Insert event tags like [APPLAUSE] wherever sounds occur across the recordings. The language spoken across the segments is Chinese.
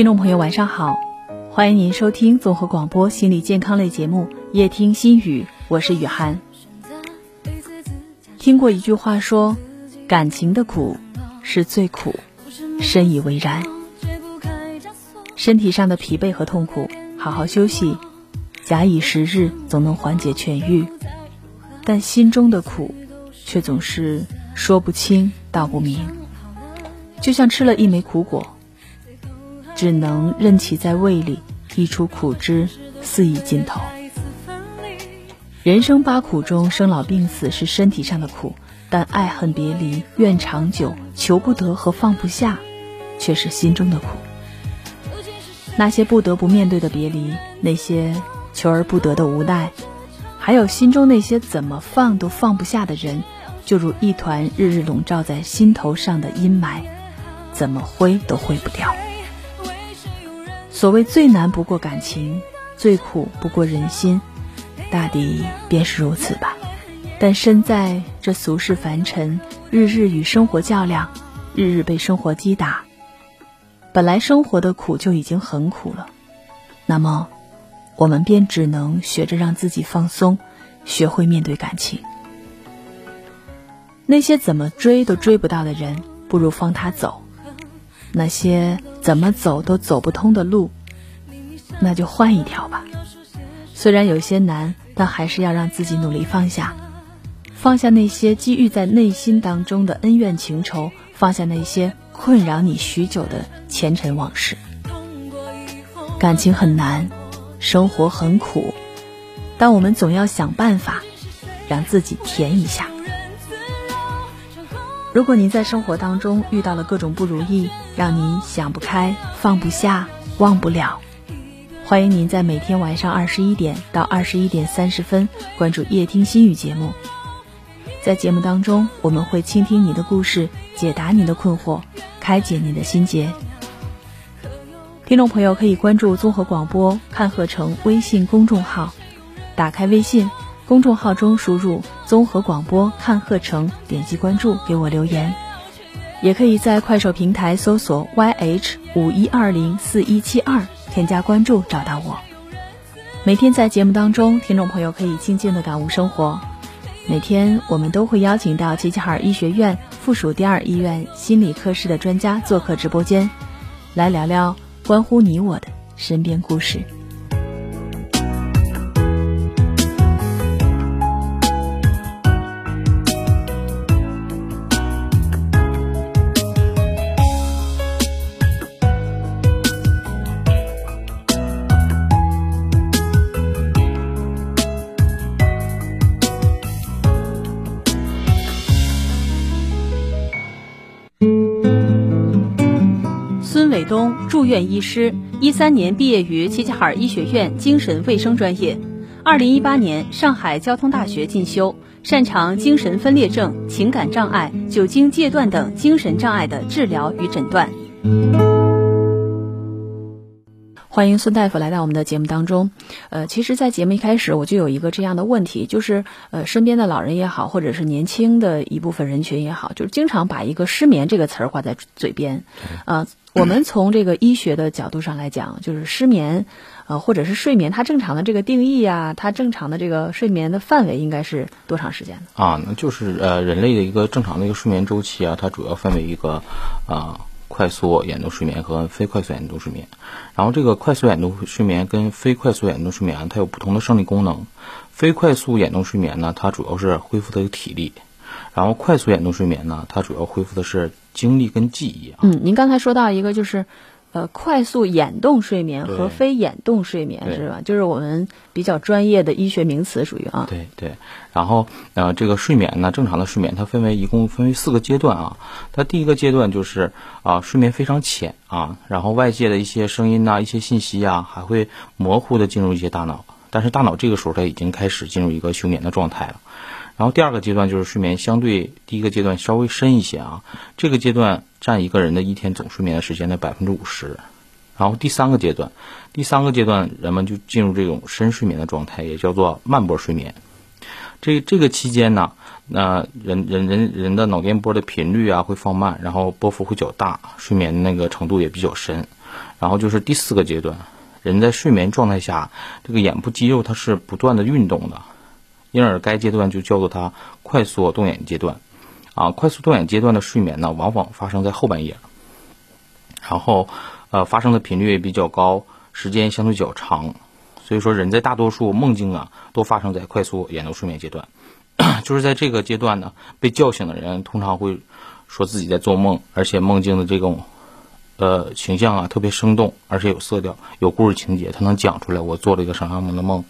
听众朋友，晚上好，欢迎您收听综合广播心理健康类节目《夜听心语》，我是雨涵。听过一句话说，感情的苦是最苦，深以为然。身体上的疲惫和痛苦，好好休息，假以时日，总能缓解痊愈。但心中的苦，却总是说不清道不明，就像吃了一枚苦果。只能任其在胃里溢出苦汁，肆意尽头。人生八苦中，生老病死是身体上的苦，但爱恨别离、怨长久、求不得和放不下，却是心中的苦。那些不得不面对的别离，那些求而不得的无奈，还有心中那些怎么放都放不下的人，就如一团日日笼罩在心头上的阴霾，怎么挥都挥不掉。所谓最难不过感情，最苦不过人心，大抵便是如此吧。但身在这俗世凡尘，日日与生活较量，日日被生活击打，本来生活的苦就已经很苦了，那么，我们便只能学着让自己放松，学会面对感情。那些怎么追都追不到的人，不如放他走；那些。怎么走都走不通的路，那就换一条吧。虽然有些难，但还是要让自己努力放下，放下那些积郁在内心当中的恩怨情仇，放下那些困扰你许久的前尘往事。感情很难，生活很苦，但我们总要想办法，让自己甜一下。如果您在生活当中遇到了各种不如意，让您想不开、放不下、忘不了，欢迎您在每天晚上二十一点到二十一点三十分关注夜听心语节目。在节目当中，我们会倾听你的故事，解答您的困惑，开解您的心结。听众朋友可以关注综合广播看鹤城微信公众号，打开微信。公众号中输入“综合广播看鹤城”，点击关注，给我留言。也可以在快手平台搜索 “yh 五一二零四一七二”，添加关注找到我。每天在节目当中，听众朋友可以静静的感悟生活。每天我们都会邀请到齐齐哈尔医学院附属第二医院心理科室的专家做客直播间，来聊聊关乎你我的身边故事。院医师，一三年毕业于齐齐哈尔医学院精神卫生专业，二零一八年上海交通大学进修，擅长精神分裂症、情感障碍、酒精戒断等精神障碍的治疗与诊断。欢迎孙大夫来到我们的节目当中。呃，其实，在节目一开始，我就有一个这样的问题，就是呃，身边的老人也好，或者是年轻的一部分人群也好，就是经常把一个失眠这个词儿挂在嘴边。啊，我们从这个医学的角度上来讲，就是失眠，呃，或者是睡眠，它正常的这个定义啊，它正常的这个睡眠的范围应该是多长时间呢？啊，那就是呃，人类的一个正常的一个睡眠周期啊，它主要分为一个啊。快速眼动睡眠和非快速眼动睡眠，然后这个快速眼动睡眠跟非快速眼动睡眠它有不同的生理功能。非快速眼动睡眠呢，它主要是恢复的体力；然后快速眼动睡眠呢，它主要恢复的是精力跟记忆啊。嗯，您刚才说到一个就是。呃，快速眼动睡眠和非眼动睡眠是吧？就是我们比较专业的医学名词，属于啊。对对。然后呃，这个睡眠呢，正常的睡眠它分为一共分为四个阶段啊。它第一个阶段就是啊，睡眠非常浅啊，然后外界的一些声音呐、一些信息啊，还会模糊的进入一些大脑，但是大脑这个时候它已经开始进入一个休眠的状态了。然后第二个阶段就是睡眠相对第一个阶段稍微深一些啊，这个阶段占一个人的一天总睡眠的时间的百分之五十。然后第三个阶段，第三个阶段人们就进入这种深睡眠的状态，也叫做慢波睡眠。这这个期间呢，那人人人人的脑电波的频率啊会放慢，然后波幅会较大，睡眠那个程度也比较深。然后就是第四个阶段，人在睡眠状态下，这个眼部肌肉它是不断的运动的，因而该阶段就叫做它快速动眼阶段。啊，快速动眼阶段的睡眠呢，往往发生在后半夜，然后呃发生的频率也比较高，时间相对较长。所以说，人在大多数梦境啊，都发生在快速眼动睡眠阶段。[COUGHS] 就是在这个阶段呢，被叫醒的人通常会说自己在做梦，而且梦境的这种呃形象啊特别生动，而且有色调，有故事情节，他能讲出来我做了一个什么样的梦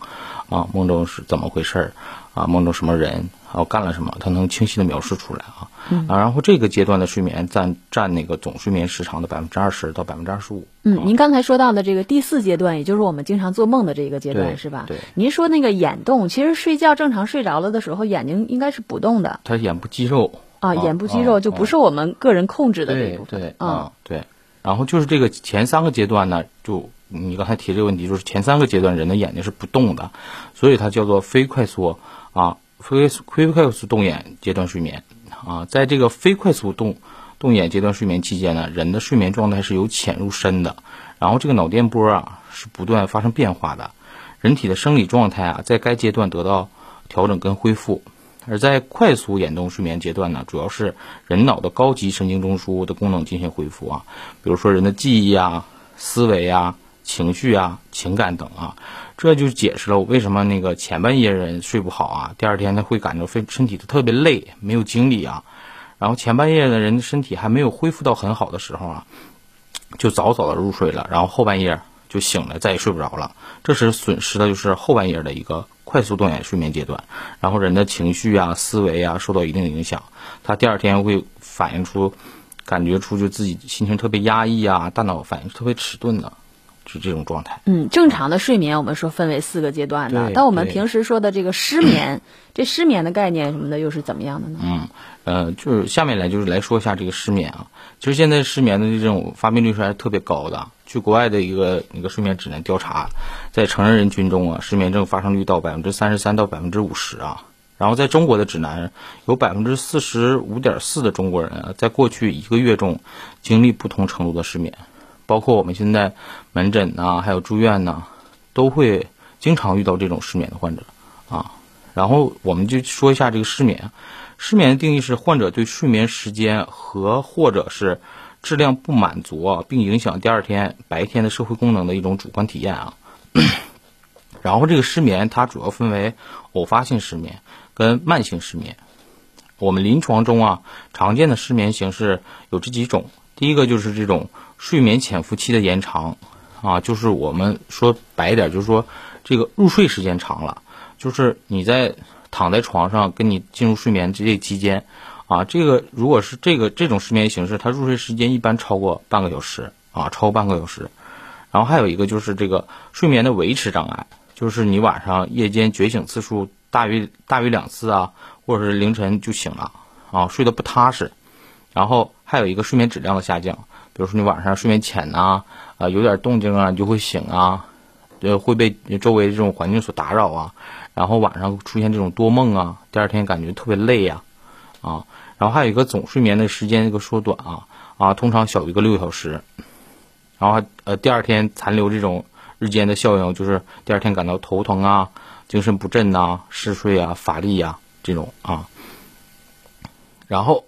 啊，梦中是怎么回事儿啊，梦中什么人。啊，干了什么？他能清晰的描述出来啊。嗯。啊，然后这个阶段的睡眠占占那个总睡眠时长的百分之二十到百分之二十五。嗯，您刚才说到的这个第四阶段，也就是我们经常做梦的这个阶段，是吧？对。您说那个眼动，其实睡觉正常睡着了的时候，眼睛应该是不动的。他眼部肌肉啊，眼部肌肉就不是我们个人控制的这一部分。对对啊，对。然后就是这个前三个阶段呢，就你刚才提这个问题，就是前三个阶段人的眼睛是不动的，所以它叫做非快速啊。非非快速动眼阶段睡眠啊，在这个非快速动动眼阶段睡眠期间呢，人的睡眠状态是由浅入深的，然后这个脑电波啊是不断发生变化的，人体的生理状态啊在该阶段得到调整跟恢复，而在快速眼动睡眠阶段呢，主要是人脑的高级神经中枢的功能进行恢复啊，比如说人的记忆啊、思维啊。情绪啊、情感等啊，这就解释了我为什么那个前半夜人睡不好啊，第二天他会感觉非身体特别累，没有精力啊。然后前半夜的人身体还没有恢复到很好的时候啊，就早早的入睡了，然后后半夜就醒了，再也睡不着了。这时损失的就是后半夜的一个快速动眼睡眠阶段，然后人的情绪啊、思维啊受到一定的影响，他第二天会反映出感觉出就自己心情特别压抑啊，大脑反应特别迟钝的。是这种状态。嗯，正常的睡眠我们说分为四个阶段的，但我们平时说的这个失眠，[CLEARS THROAT] 这失眠的概念什么的又是怎么样的呢？嗯，呃，就是下面来就是来说一下这个失眠啊。其实现在失眠的这种发病率是还是特别高的。据国外的一个那个睡眠指南调查，在成人人群中啊，失眠症发生率到百分之三十三到百分之五十啊。然后在中国的指南，有百分之四十五点四的中国人啊，在过去一个月中经历不同程度的失眠。包括我们现在门诊呐，还有住院呐，都会经常遇到这种失眠的患者啊。然后我们就说一下这个失眠。失眠的定义是患者对睡眠时间和或者是质量不满足啊，并影响第二天白天的社会功能的一种主观体验啊。[COUGHS] 然后这个失眠它主要分为偶发性失眠跟慢性失眠。我们临床中啊常见的失眠形式有这几种。第一个就是这种。睡眠潜伏期的延长，啊，就是我们说白一点，就是说这个入睡时间长了，就是你在躺在床上跟你进入睡眠这期间，啊，这个如果是这个这种失眠形式，它入睡时间一般超过半个小时，啊，超过半个小时。然后还有一个就是这个睡眠的维持障碍，就是你晚上夜间觉醒次数大于大于两次啊，或者是凌晨就醒了，啊，睡得不踏实。然后还有一个睡眠质量的下降。比如说你晚上睡眠浅呐，啊有点动静啊，你就会醒啊，呃会被周围这种环境所打扰啊，然后晚上出现这种多梦啊，第二天感觉特别累呀，啊，然后还有一个总睡眠的时间这个缩短啊，啊通常小于一个六小时，然后呃第二天残留这种日间的效应，就是第二天感到头疼啊，精神不振呐，嗜睡啊，乏力呀这种啊，然后。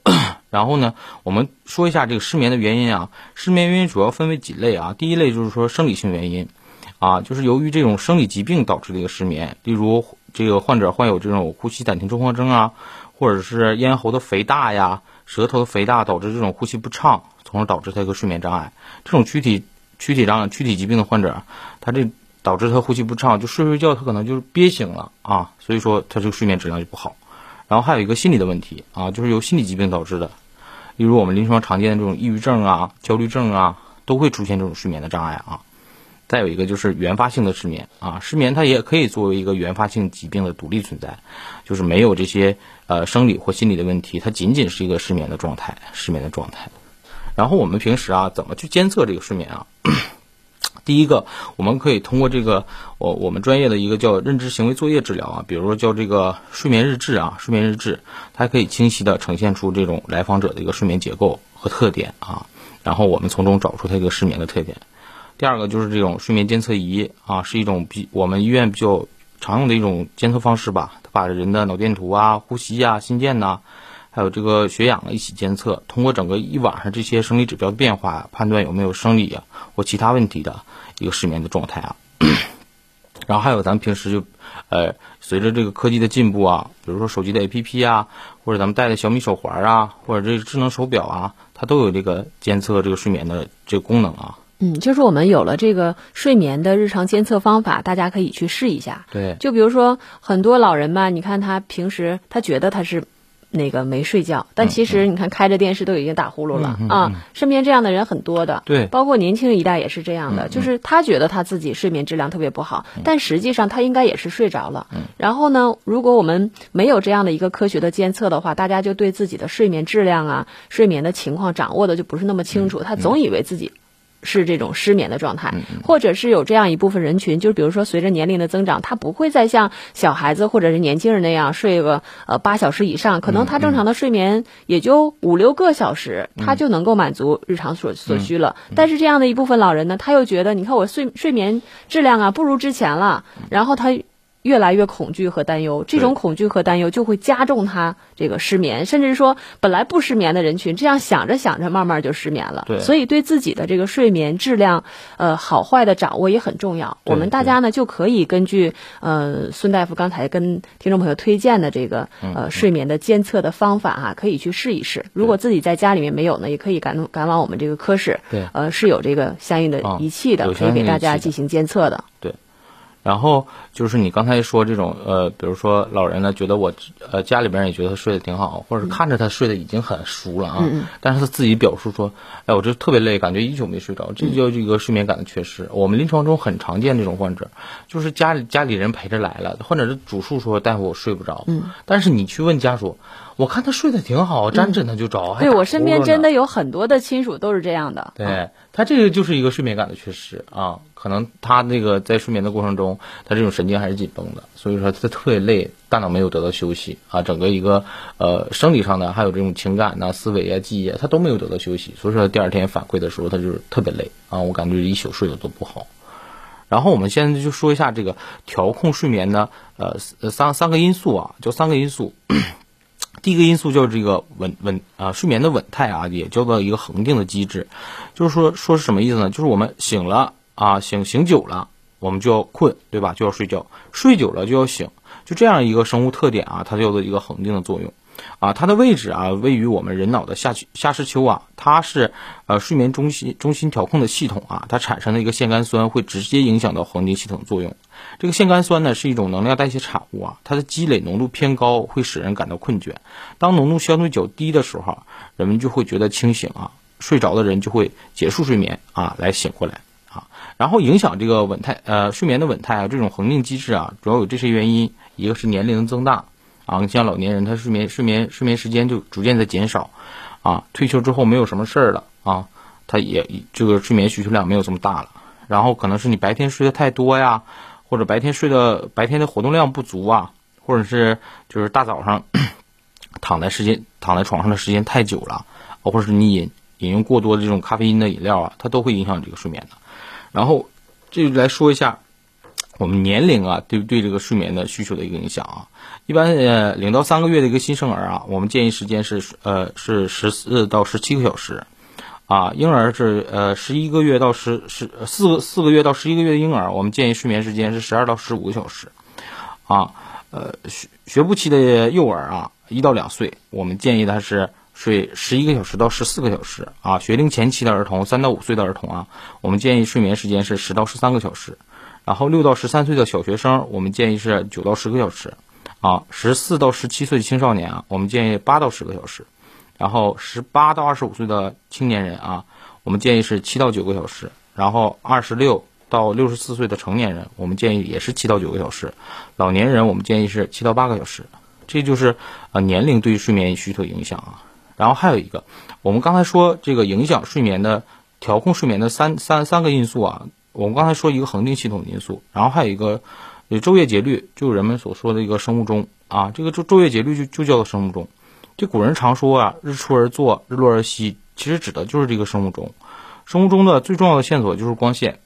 然后呢，我们说一下这个失眠的原因啊。失眠原因主要分为几类啊。第一类就是说生理性原因，啊，就是由于这种生理疾病导致的一个失眠，例如这个患者患有这种呼吸暂停综合征啊，或者是咽喉的肥大呀、舌头的肥大导致这种呼吸不畅，从而导致他一个睡眠障碍。这种躯体躯体障碍、躯体疾病的患者，他这导致他呼吸不畅，就睡睡觉他可能就是憋醒了啊，所以说他这个睡眠质量就不好。然后还有一个心理的问题啊，就是由心理疾病导致的。例如我们临床常见的这种抑郁症啊、焦虑症啊，都会出现这种睡眠的障碍啊。再有一个就是原发性的失眠啊，失眠它也可以作为一个原发性疾病的独立存在，就是没有这些呃生理或心理的问题，它仅仅是一个失眠的状态，失眠的状态。然后我们平时啊，怎么去监测这个睡眠啊？第一个，我们可以通过这个我我们专业的一个叫认知行为作业治疗啊，比如说叫这个睡眠日志啊，睡眠日志，它可以清晰的呈现出这种来访者的一个睡眠结构和特点啊，然后我们从中找出他一个失眠的特点。第二个就是这种睡眠监测仪啊，是一种比我们医院比较常用的一种监测方式吧。它把人的脑电图啊、呼吸啊、心电呐，还有这个血氧啊一起监测，通过整个一晚上这些生理指标的变化，判断有没有生理啊或其他问题的一个失眠的状态啊。然后还有咱们平时就，呃，随着这个科技的进步啊，比如说手机的 APP 啊，或者咱们戴的小米手环啊，或者这个智能手表啊，它都有这个监测这个睡眠的这个功能啊。嗯，就是我们有了这个睡眠的日常监测方法，大家可以去试一下。对，就比如说很多老人吧，你看他平时他觉得他是。那个没睡觉，但其实你看开着电视都已经打呼噜了啊！身边这样的人很多的，对，包括年轻一代也是这样的，就是他觉得他自己睡眠质量特别不好，但实际上他应该也是睡着了。然后呢，如果我们没有这样的一个科学的监测的话，大家就对自己的睡眠质量啊、睡眠的情况掌握的就不是那么清楚，他总以为自己。是这种失眠的状态，或者是有这样一部分人群，就是比如说随着年龄的增长，他不会再像小孩子或者是年轻人那样睡个呃八小时以上，可能他正常的睡眠也就五六个小时，他就能够满足日常所所需了。但是这样的一部分老人呢，他又觉得，你看我睡睡眠质量啊不如之前了，然后他。越来越恐惧和担忧，这种恐惧和担忧就会加重他这个失眠，甚至说本来不失眠的人群，这样想着想着，慢慢就失眠了。对，所以对自己的这个睡眠质量，呃，好坏的掌握也很重要。我们大家呢就可以根据呃孙大夫刚才跟听众朋友推荐的这个呃睡眠的监测的方法啊，可以去试一试。如果自己在家里面没有呢，也可以赶赶往我们这个科室，对，呃，是有这个相应的仪器的，可以给大家进行监测的。对。然后就是你刚才说这种呃，比如说老人呢，觉得我呃家里边也觉得他睡得挺好，或者是看着他睡得已经很熟了啊，但是他自己表述说，哎，我这特别累，感觉一宿没睡着，这叫一个睡眠感的缺失。我们临床中很常见这种患者，就是家里家里人陪着来了，患者的主诉说大夫我睡不着，嗯，但是你去问家属。我看他睡得挺好，沾枕头就着。对我身边真的有很多的亲属都是这样的。对他这个就是一个睡眠感的缺失啊，可能他那个在睡眠的过程中，他这种神经还是紧绷的，所以说他特别累，大脑没有得到休息啊，整个一个呃生理上的还有这种情感呐、思维啊、记忆啊，他都没有得到休息，所以说第二天反馈的时候他就是特别累啊，我感觉一宿睡得都不好。然后我们现在就说一下这个调控睡眠的呃三三个因素啊，就三个因素。[CLEARS THROAT] 第一个因素叫这个稳稳啊，睡眠的稳态啊，也叫做一个恒定的机制。就是说，说是什么意思呢？就是我们醒了啊，醒醒久了，我们就要困，对吧？就要睡觉，睡久了就要醒，就这样一个生物特点啊，它叫做一个恒定的作用。啊，它的位置啊，位于我们人脑的下下视丘啊，它是呃睡眠中心中心调控的系统啊，它产生的一个腺苷酸会直接影响到恒定系统作用。这个腺苷酸呢是一种能量代谢产物啊，它的积累浓度偏高，会使人感到困倦。当浓度相对较低的时候，人们就会觉得清醒啊，睡着的人就会结束睡眠啊，来醒过来。然后影响这个稳态呃睡眠的稳态啊，这种恒定机制啊，主要有这些原因，一个是年龄增大。啊，你像老年人，他睡眠睡眠睡眠时间就逐渐在减少，啊，退休之后没有什么事儿了啊，他也这个睡眠需求量没有这么大了。然后可能是你白天睡得太多呀，或者白天睡的白天的活动量不足啊，或者是就是大早上 [COUGHS] 躺在时间躺在床上的时间太久了，或者是你饮饮用过多的这种咖啡因的饮料啊，它都会影响这个睡眠的。然后这就来说一下。我们年龄啊，对对这个睡眠的需求的一个影响啊，一般呃，零到三个月的一个新生儿啊，我们建议时间是呃是十四到十七个小时，啊，婴儿是呃十一个月到十十四个四个月到十一个月的婴儿，我们建议睡眠时间是十二到十五个小时，啊，呃学学步期的幼儿啊，一到两岁，我们建议他是睡十一个小时到十四个小时，啊，学龄前期的儿童三到五岁的儿童啊，我们建议睡眠时间是十到十三个小时。然后六到十三岁的小学生，我们建议是九到十个小时，啊，十四到十七岁青少年啊，我们建议八到十个小时，然后十八到二十五岁的青年人啊，我们建议是七到九个小时，然后二十六到六十四岁的成年人，我们建议也是七到九个小时，老年人我们建议是七到八个小时，这就是呃年龄对于睡眠需求影响啊。然后还有一个，我们刚才说这个影响睡眠的调控睡眠的三三三个因素啊。我们刚才说一个恒定系统因素，然后还有一个有昼夜节律，就是人们所说的一个生物钟啊。这个昼昼夜节律就就叫做生物钟。这古人常说啊，日出而作，日落而息，其实指的就是这个生物钟。生物钟的最重要的线索就是光线，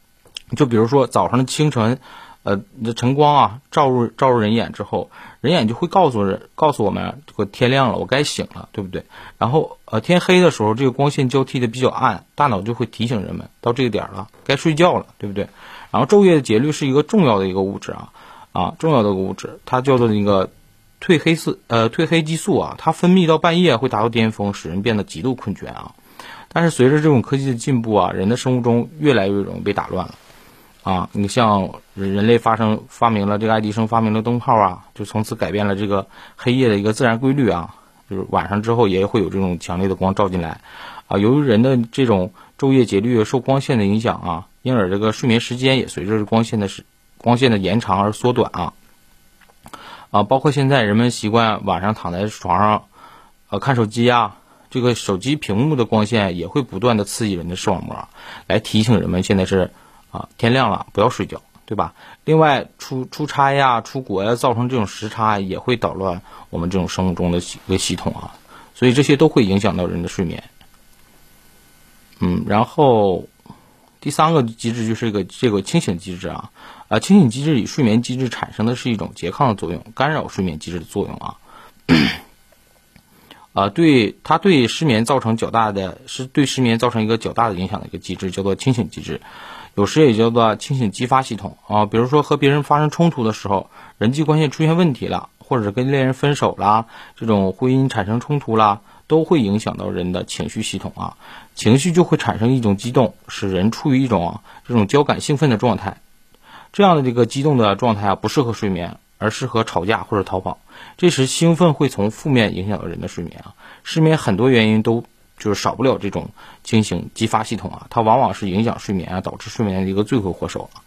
[CLEARS THROAT] 就比如说早上的清晨，呃，晨光啊照入照入人眼之后，人眼就会告诉人告诉我们这个天亮了，我该醒了，对不对？然后呃天黑的时候，这个光线交替的比较暗，大脑就会提醒人们到这个点了，该睡觉了，对不对？然后昼夜的节律是一个重要的一个物质啊啊重要的个物质，它叫做那个褪黑色呃褪黑激素啊，它分泌到半夜会达到巅峰，使人变得极度困倦啊。但是随着这种科技的进步啊，人的生物钟越来越容易被打乱了，啊，你像人人类发生发明了这个爱迪生发明了灯泡啊，就从此改变了这个黑夜的一个自然规律啊，就是晚上之后也会有这种强烈的光照进来，啊，由于人的这种昼夜节律受光线的影响啊，因而这个睡眠时间也随着光线的时光线的延长而缩短啊，啊，包括现在人们习惯晚上躺在床上，呃，看手机啊。这个手机屏幕的光线也会不断的刺激人的视网膜，来提醒人们现在是啊天亮了，不要睡觉，对吧？另外出出差呀、出国呀，造成这种时差也会捣乱我们这种生物钟的一个系统啊，所以这些都会影响到人的睡眠。嗯，然后第三个机制就是一个这个清醒机制啊，啊清醒机制与睡眠机制产生的是一种拮抗的作用，干扰睡眠机制的作用啊。啊，[COUGHS] 对它对失眠造成较大的，是对失眠造成一个较大的影响的一个机制，叫做清醒机制，有时也叫做清醒激发系统啊。比如说和别人发生冲突的时候，人际关系出现问题了，或者跟恋人分手啦，这种婚姻产生冲突啦，都会影响到人的情绪系统啊。情绪就会产生一种激动，使人处于一种这种交感兴奋的状态。这样的这个激动的状态啊，不适合睡眠。而适合吵架或者逃跑，这时兴奋会从负面影响到人的睡眠啊。失眠很多原因都就是少不了这种清醒激发系统啊，它往往是影响睡眠啊，导致睡眠的一个罪魁祸首啊。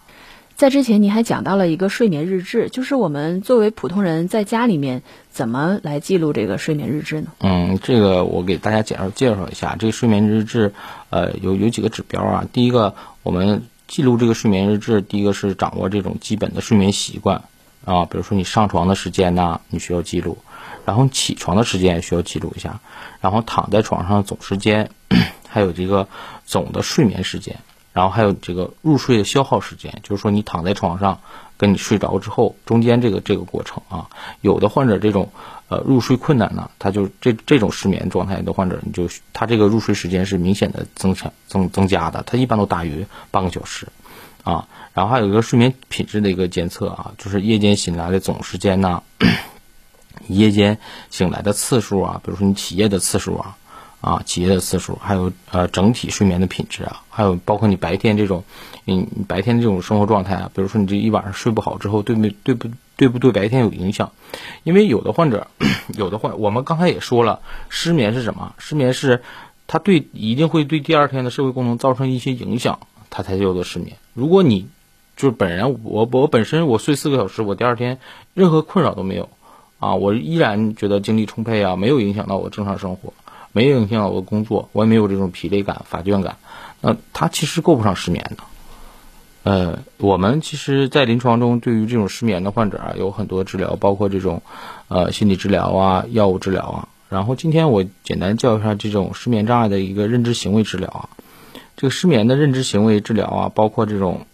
在之前你还讲到了一个睡眠日志，就是我们作为普通人在家里面怎么来记录这个睡眠日志呢？嗯，这个我给大家简绍介绍一下，这个睡眠日志呃有有几个指标啊。第一个，我们记录这个睡眠日志，第一个是掌握这种基本的睡眠习惯。啊，比如说你上床的时间呢，你需要记录；然后起床的时间也需要记录一下；然后躺在床上总时间，[CLEARS THROAT] 还有这个总的睡眠时间，然后还有这个入睡的消耗时间，就是说你躺在床上跟你睡着之后中间这个这个过程啊。有的患者这种呃入睡困难呢，他就这这种失眠状态的患者，你就他这个入睡时间是明显的增强增增加的，他一般都大于半个小时。啊，然后还有一个睡眠品质的一个监测啊，就是夜间醒来的总时间呐，夜间醒来的次数啊，比如说你起夜的次数啊，啊起夜的次数，还有呃整体睡眠的品质啊，还有包括你白天这种，你白天这种生活状态啊，比如说你这一晚上睡不好之后，对没对不对不对白天有影响？因为有的患者，[COUGHS] 有的患，我们刚才也说了，失眠是什么？失眠是它对一定会对第二天的社会功能造成一些影响。它才叫做失眠。如果你就是本人，我我本身我睡四个小时，我第二天任何困扰都没有啊，我依然觉得精力充沛啊，没有影响到我正常生活，没有影响到我的工作，我也没有这种疲累感、乏倦感。那它其实够不上失眠的。呃，我们其实，在临床中对于这种失眠的患者啊，有很多治疗，包括这种呃心理治疗啊、药物治疗啊。然后今天我简单教一下这种失眠障碍的一个认知行为治疗啊。这个失眠的认知行为治疗啊，包括这种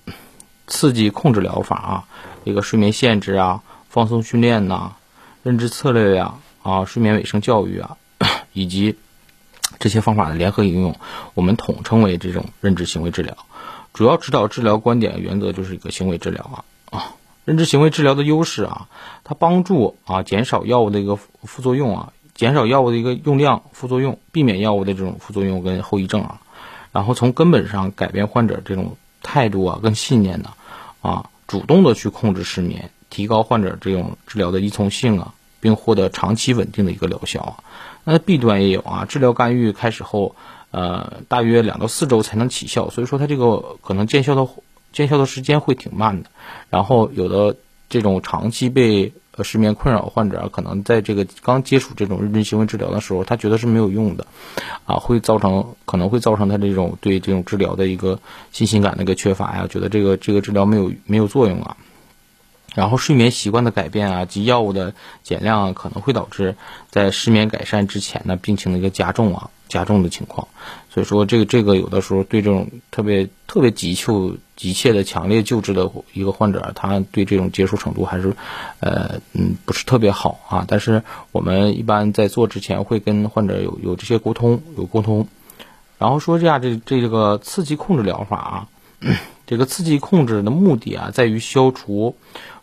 刺激控制疗法啊，一个睡眠限制啊、放松训练呐、认知策略呀啊、睡眠卫生教育啊，[COUGHS] 以及这些方法的联合应用，我们统称为这种认知行为治疗。主要指导治疗观点原则就是一个行为治疗啊啊。认知行为治疗的优势啊，它帮助啊减少药物的一个副作用啊，减少药物的一个用量、副作用，避免药物的这种副作用跟后遗症啊。然后从根本上改变患者这种态度啊，跟信念呢，啊，主动的去控制失眠，提高患者这种治疗的依从性啊，并获得长期稳定的一个疗效啊。那弊端也有啊，治疗干预开始后，呃，大约两到四周才能起效，所以说它这个可能见效的见效的时间会挺慢的。然后有的这种长期被呃，失眠困扰患者可能在这个刚接触这种认知行为治疗的时候，他觉得是没有用的，啊，会造成可能会造成他这种对这种治疗的一个信心感的一个缺乏呀，觉得这个这个治疗没有没有作用啊。然后睡眠习惯的改变啊及药物的减量啊，可能会导致在失眠改善之前呢病情的一个加重啊。加重的情况。所以说，这个这个有的时候对这种特别特别急求急切的强烈救治的一个患者，他对这种接受程度还是，呃嗯不是特别好啊。但是我们一般在做之前会跟患者有有这些沟通，有沟通。然后说一下这这个刺激控制疗法啊，[CLEARS THROAT] 这个刺激控制的目的啊，在于消除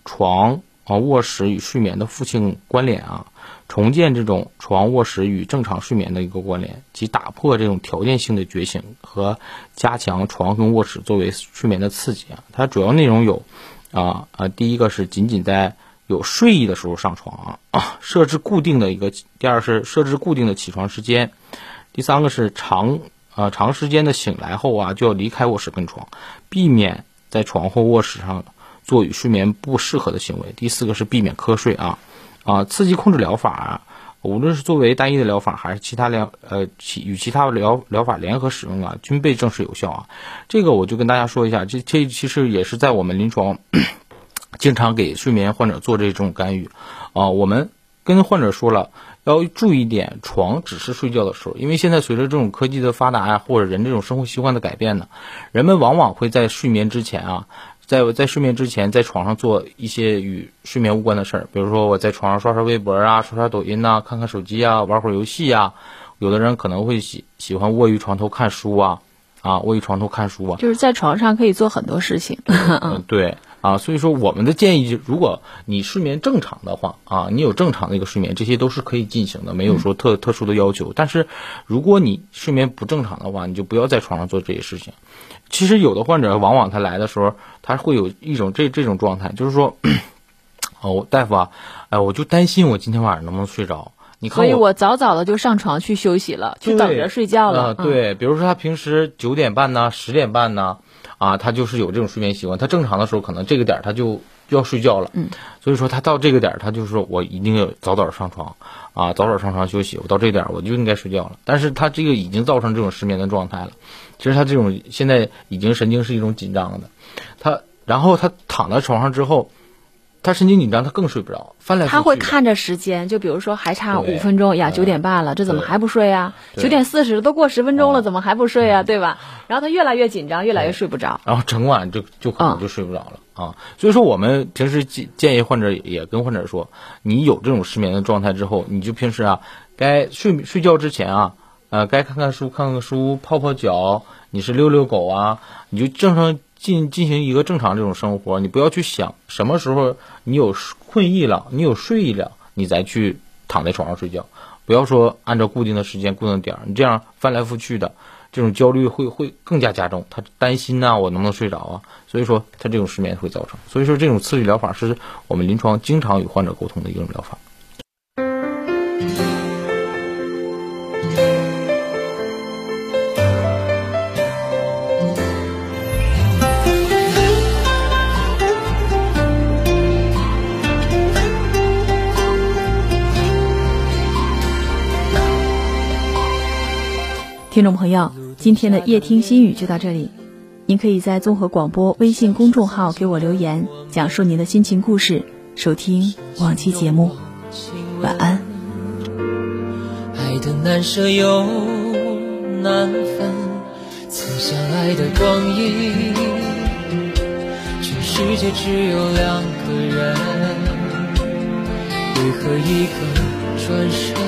床啊卧室与睡眠的负性关联啊。重建这种床卧室与正常睡眠的一个关联，及打破这种条件性的觉醒和加强床跟卧室作为睡眠的刺激啊。它主要内容有，啊啊，第一个是仅仅在有睡意的时候上床啊，[COUGHS] 设置固定的一个；第二是设置固定的起床时间；第三个是长啊长时间的醒来后啊就要离开卧室跟床，避免在床或卧室上做与睡眠不适合的行为；第四个是避免瞌睡啊。啊，刺激控制疗法啊，无论是作为单一的疗法，还是其他疗呃其与其他疗疗法联合使用啊，均被证实有效啊。这个我就跟大家说一下，这这其实也是在我们临床 [COUGHS] 经常给睡眠患者做这种干预啊。我们跟患者说了，要注意点，床只是睡觉的时候，因为现在随着这种科技的发达呀，或者人这种生活习惯的改变呢，人们往往会在睡眠之前啊。在在睡眠之前，在床上做一些与睡眠无关的事儿，比如说我在床上刷刷微博啊，刷刷抖音呐，看看手机啊，玩会儿游戏啊。有的人可能会喜喜欢卧于床头看书啊，啊，卧于床头看书啊。就是在床上可以做很多事情。嗯，对啊，所以说我们的建议，如果你睡眠正常的话啊，你有正常的一个睡眠，这些都是可以进行的，没有说特特殊的要求。但是如果你睡眠不正常的话，你就不要在床上做这些事情。其实有的患者往往他来的时候，他会有一种这这种状态，就是说，[CLEARS THROAT] 哦，大夫啊，哎，我就担心我今天晚上能不能睡着。你看，所以我早早的就上床去休息了，就等着睡觉了。对，比如说他平时九点半呢，十点半呢，啊，他就是有这种睡眠习惯。他正常的时候可能这个点他就要睡觉了。嗯。所以说他到这个点儿他就是说我一定要早早上床，啊，早早上床休息。我到这点我就应该睡觉了。但是他这个已经造成这种失眠的状态了。其实他这种现在已经神经是一种紧张的，他然后他躺在床上之后，他神经紧张，他更睡不着，翻来他会看着时间，就比如说还差五分钟呀，九点半了，这怎么还不睡呀？九点四十都过十分钟了，怎么还不睡呀？对吧？然后他越来越紧张，越来越睡不着，然后整晚就就可能就睡不着了啊。所以说我们平时建建议患者也跟患者说，你有这种失眠的状态之后，你就平时啊，该睡睡觉之前啊。呃，该看看书，看看书，泡泡脚，你是遛遛狗啊，你就正常进进行一个正常这种生活，你不要去想什么时候你有困意了，你有睡意了，你再去躺在床上睡觉，不要说按照固定的时间、固定点儿，你这样翻来覆去的，这种焦虑会会更加加重，他担心呐，我能不能睡着啊？所以说他这种失眠会造成，所以说这种刺激疗法是我们临床经常与患者沟通的一种疗法。听众朋友，今天的夜听心语就到这里。您可以在综合广播微信公众号给我留言，讲述您的心情故事，收听往期节目。晚安。爱的难舍又难分，曾相爱的光阴，全世界只有两个人，为何一个转身？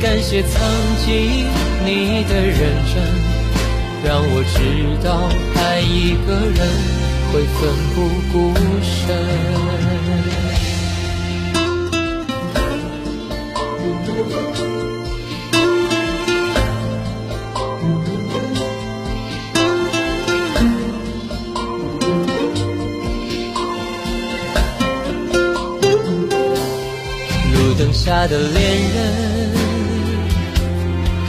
感谢曾经你的认真，让我知道爱一个人会奋不顾身。路灯下的恋人。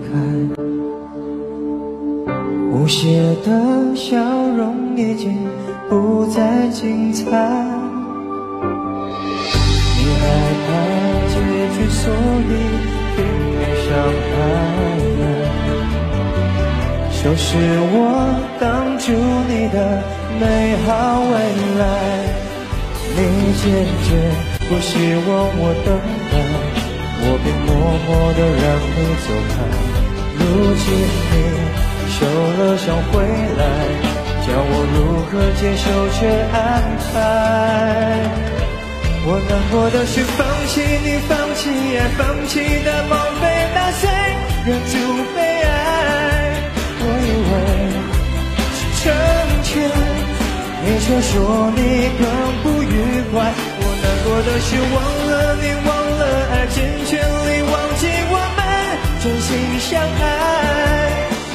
开，无邪的笑容已经不再精彩，你害怕结局，所以拼命伤害。收拾我挡住你的美好未来，你坚决不希望我等待，默默的让你走开。如今你。走了想回来，叫我如何接受这安排？我难过的是放弃你，放弃爱，放弃的梦被打碎，忍住悲哀。我以为是成全，你却说你更不愉快。我难过的是忘了你，忘了爱，尽全力忘记我们真心相爱。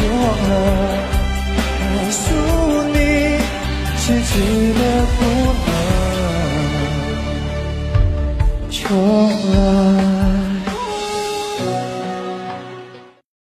忘了告诉你，失去了不能重来。